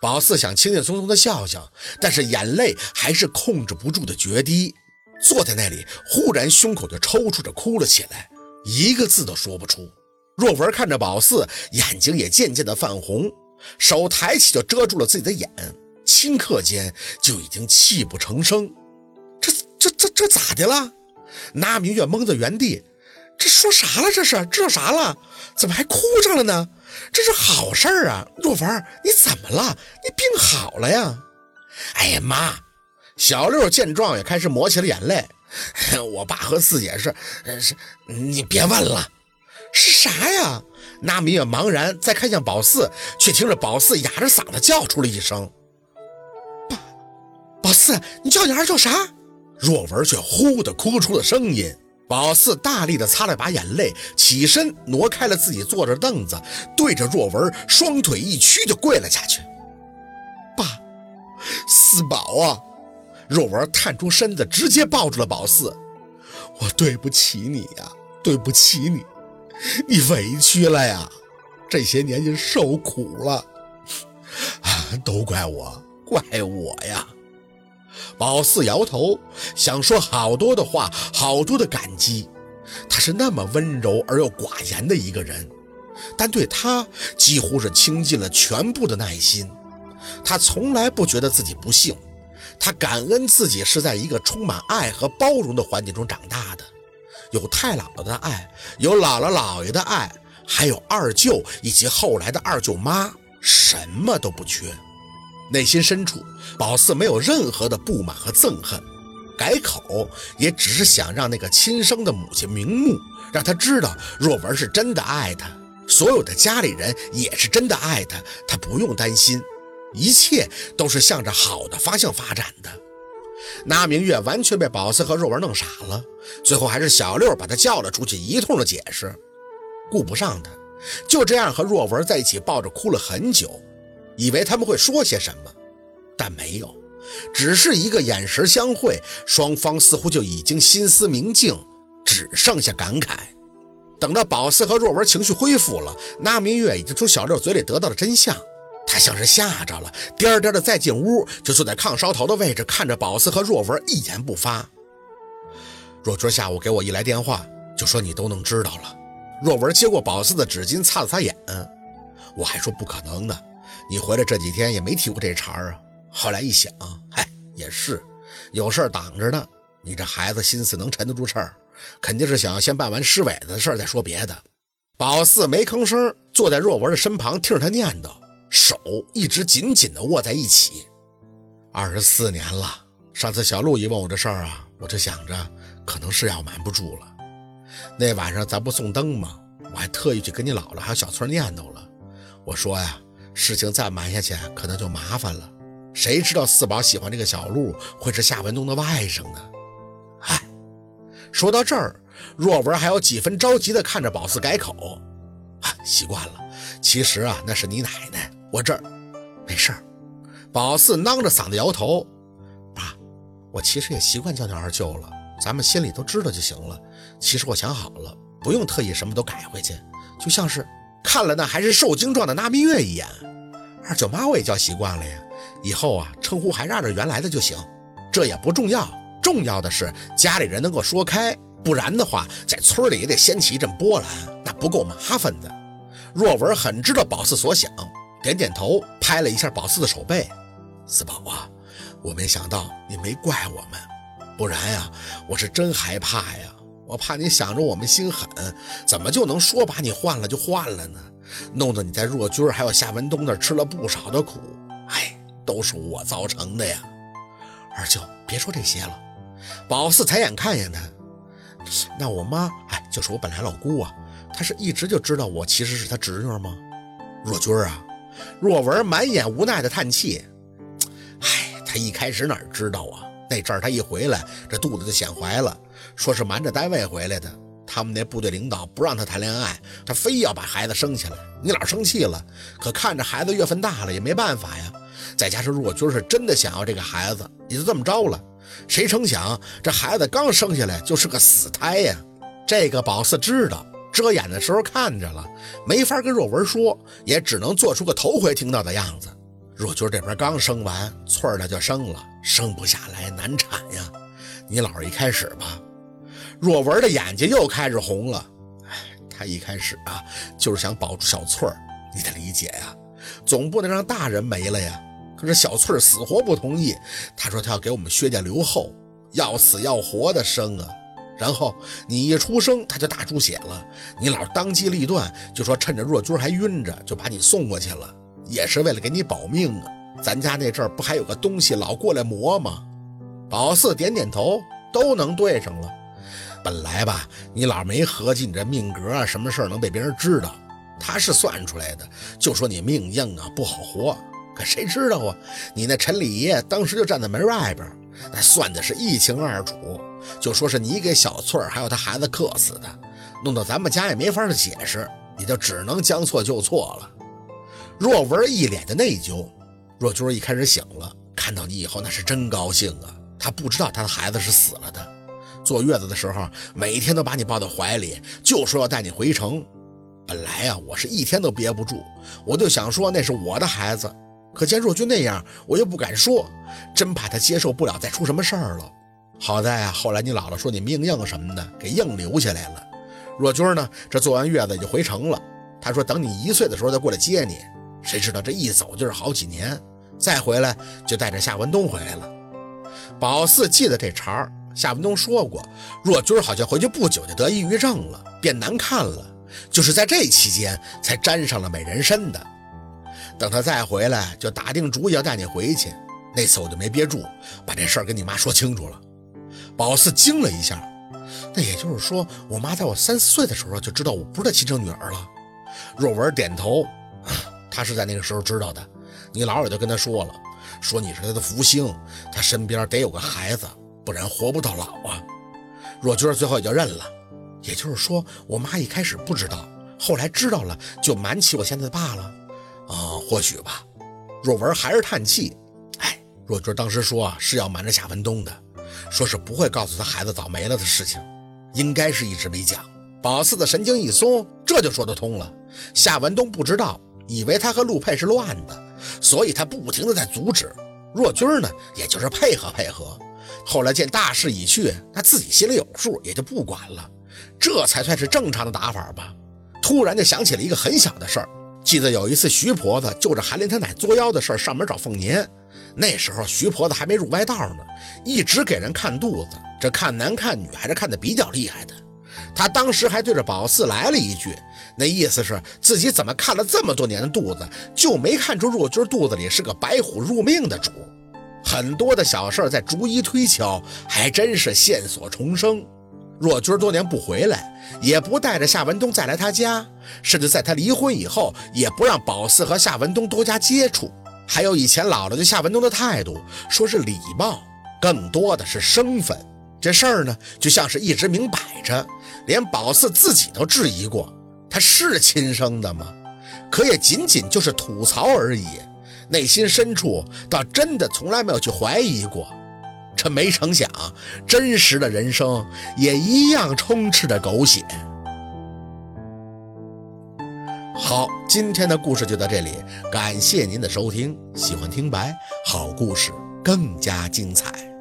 宝四想轻轻松松的笑笑，但是眼泪还是控制不住的决堤。坐在那里，忽然胸口就抽搐着哭了起来，一个字都说不出。若文看着宝四，眼睛也渐渐的泛红，手抬起就遮住了自己的眼，顷刻间就已经泣不成声。这这这这咋的了？那明月懵在原地，这说啥了？这是知道啥了？怎么还哭上了呢？这是好事儿啊！若文，你怎么了？你病好了呀？哎呀妈！小六见状也开始抹起了眼泪。我爸和四姐是是，你别问了。是啥呀？那明月茫然，再看向宝四，却听着宝四哑着嗓子叫出了一声：“宝，宝四，你叫你儿叫啥？”若文却呼的哭出了声音。宝四大力的擦了把眼泪，起身挪开了自己坐着凳子，对着若文双腿一屈就跪了下去：“爸，四宝啊！”若文探出身子，直接抱住了宝四：“我对不起你呀，对不起你。”你委屈了呀，这些年你受苦了，都怪我，怪我呀！宝四摇头，想说好多的话，好多的感激。他是那么温柔而又寡言的一个人，但对他几乎是倾尽了全部的耐心。他从来不觉得自己不幸，他感恩自己是在一个充满爱和包容的环境中长大的。有太姥姥的爱，有姥姥姥爷的爱，还有二舅以及后来的二舅妈，什么都不缺。内心深处，宝四没有任何的不满和憎恨，改口也只是想让那个亲生的母亲瞑目，让他知道若文是真的爱他，所有的家里人也是真的爱他，他不用担心，一切都是向着好的方向发展的。那明月完全被宝四和若文弄傻了，最后还是小六把他叫了出去，一通的解释，顾不上他，就这样和若文在一起抱着哭了很久，以为他们会说些什么，但没有，只是一个眼神相会，双方似乎就已经心思明镜，只剩下感慨。等到宝四和若文情绪恢复了，那明月已经从小六嘴里得到了真相。他像是吓着了，颠颠的再进屋，就坐在炕梢头的位置，看着宝四和若文一言不发。若春下午给我一来电话，就说你都能知道了。若文接过宝四的纸巾，擦了擦眼，我还说不可能的。你回来这几天也没提过这茬啊。后来一想，嗨，也是，有事挡着呢。你这孩子心思能沉得住气儿，肯定是想要先办完尸尾子的事儿再说别的。宝四没吭声，坐在若文的身旁，听着他念叨。手一直紧紧地握在一起，二十四年了。上次小陆一问我这事儿啊，我就想着可能是要瞒不住了。那晚上咱不送灯吗？我还特意去跟你姥姥还有小翠念叨了。我说呀，事情再瞒下去可能就麻烦了。谁知道四宝喜欢这个小陆会是夏文东的外甥呢？唉，说到这儿，若文还有几分着急地看着宝四改口。啊，习惯了。其实啊，那是你奶奶。我这儿没事儿，宝四囔着嗓子摇头。爸，我其实也习惯叫你二舅了，咱们心里都知道就行了。其实我想好了，不用特意什么都改回去，就像是看了那还是受精状的那蜜月一眼。二舅妈我也叫习惯了呀，以后啊称呼还是按照原来的就行。这也不重要，重要的是家里人能够说开，不然的话在村里也得掀起一阵波澜，那不够麻烦的。若文很知道宝四所想。点点头，拍了一下宝四的手背。四宝啊，我没想到你没怪我们，不然呀，我是真害怕呀。我怕你想着我们心狠，怎么就能说把你换了就换了呢？弄得你在若君还有夏文东那吃了不少的苦。哎，都是我造成的呀。二舅，别说这些了。宝四抬眼看见他，那我妈，哎，就是我本来老姑啊，她是一直就知道我其实是她侄女吗？若君啊。若文满眼无奈的叹气，唉，他一开始哪知道啊？那阵儿他一回来，这肚子就显怀了，说是瞒着单位回来的。他们那部队领导不让他谈恋爱，他非要把孩子生下来。你老生气了，可看着孩子月份大了也没办法呀。再加上若君是真的想要这个孩子，也就这么着了。谁成想这孩子刚生下来就是个死胎呀！这个宝四知道。遮掩的时候看着了，没法跟若文说，也只能做出个头回听到的样子。若君这边刚生完，翠儿呢就生了，生不下来，难产呀。你姥一开始吧，若文的眼睛又开始红了。哎，他一开始啊，就是想保住小翠儿，你得理解呀，总不能让大人没了呀。可是小翠儿死活不同意，他说他要给我们薛家留后，要死要活的生啊。然后你一出生，他就大出血了，你老当机立断，就说趁着若君还晕着，就把你送过去了。也是为了给你保命啊！咱家那阵儿不还有个东西老过来磨吗？宝四点点头，都能对上了。本来吧，你老没合计你这命格啊，什么事儿能被别人知道？他是算出来的，就说你命硬啊，不好活。可谁知道啊？你那陈李爷当时就站在门外边，那算的是一清二楚，就说是你给小翠儿还有他孩子克死的，弄到咱们家也没法解释，也就只能将错就错了。若文一脸的内疚，若君一开始醒了，看到你以后那是真高兴啊！他不知道他的孩子是死了的，坐月子的时候每天都把你抱到怀里，就说要带你回城。本来啊，我是一天都憋不住，我就想说那是我的孩子，可见若君那样，我又不敢说，真怕他接受不了再出什么事儿了。好在啊，后来你姥姥说你命硬什么的，给硬留下来了。若君呢，这坐完月子就回城了。他说等你一岁的时候再过来接你。谁知道这一走就是好几年，再回来就带着夏文东回来了。宝四记得这茬儿，夏文东说过，若君好像回去不久就得抑郁症了，变难看了，就是在这期间才沾上了美人参的。等他再回来，就打定主意要带你回去。那次我就没憋住，把这事儿跟你妈说清楚了。宝四惊了一下，那也就是说，我妈在我三四岁的时候就知道我不是她亲生女儿了。若文点头。他是在那个时候知道的，你姥姥就跟他说了，说你是他的福星，他身边得有个孩子，不然活不到老啊。若君最后也就认了，也就是说，我妈一开始不知道，后来知道了就瞒起我现在的爸了。啊，或许吧。若文还是叹气，哎，若君当时说啊是要瞒着夏文东的，说是不会告诉他孩子早没了的事情，应该是一直没讲。宝四的神经一松，这就说得通了。夏文东不知道。以为他和陆佩是乱的，所以他不停的在阻止。若君呢，也就是配合配合。后来见大势已去，他自己心里有数，也就不管了。这才算是正常的打法吧。突然就想起了一个很小的事儿，记得有一次徐婆子就着韩林他奶作妖的事儿上门找凤年，那时候徐婆子还没入歪道呢，一直给人看肚子，这看男看女还是看的比较厉害的。他当时还对着宝四来了一句。那意思是自己怎么看了这么多年的肚子，就没看出若君肚子里是个白虎入命的主。很多的小事儿在逐一推敲，还真是线索重生。若君多年不回来，也不带着夏文东再来他家，甚至在他离婚以后，也不让宝四和夏文东多加接触。还有以前姥姥对夏文东的态度，说是礼貌，更多的是生分。这事儿呢，就像是一直明摆着，连宝四自己都质疑过。他是亲生的吗？可也仅仅就是吐槽而已，内心深处倒真的从来没有去怀疑过。这没成想，真实的人生也一样充斥着狗血。好，今天的故事就到这里，感谢您的收听。喜欢听白好故事，更加精彩。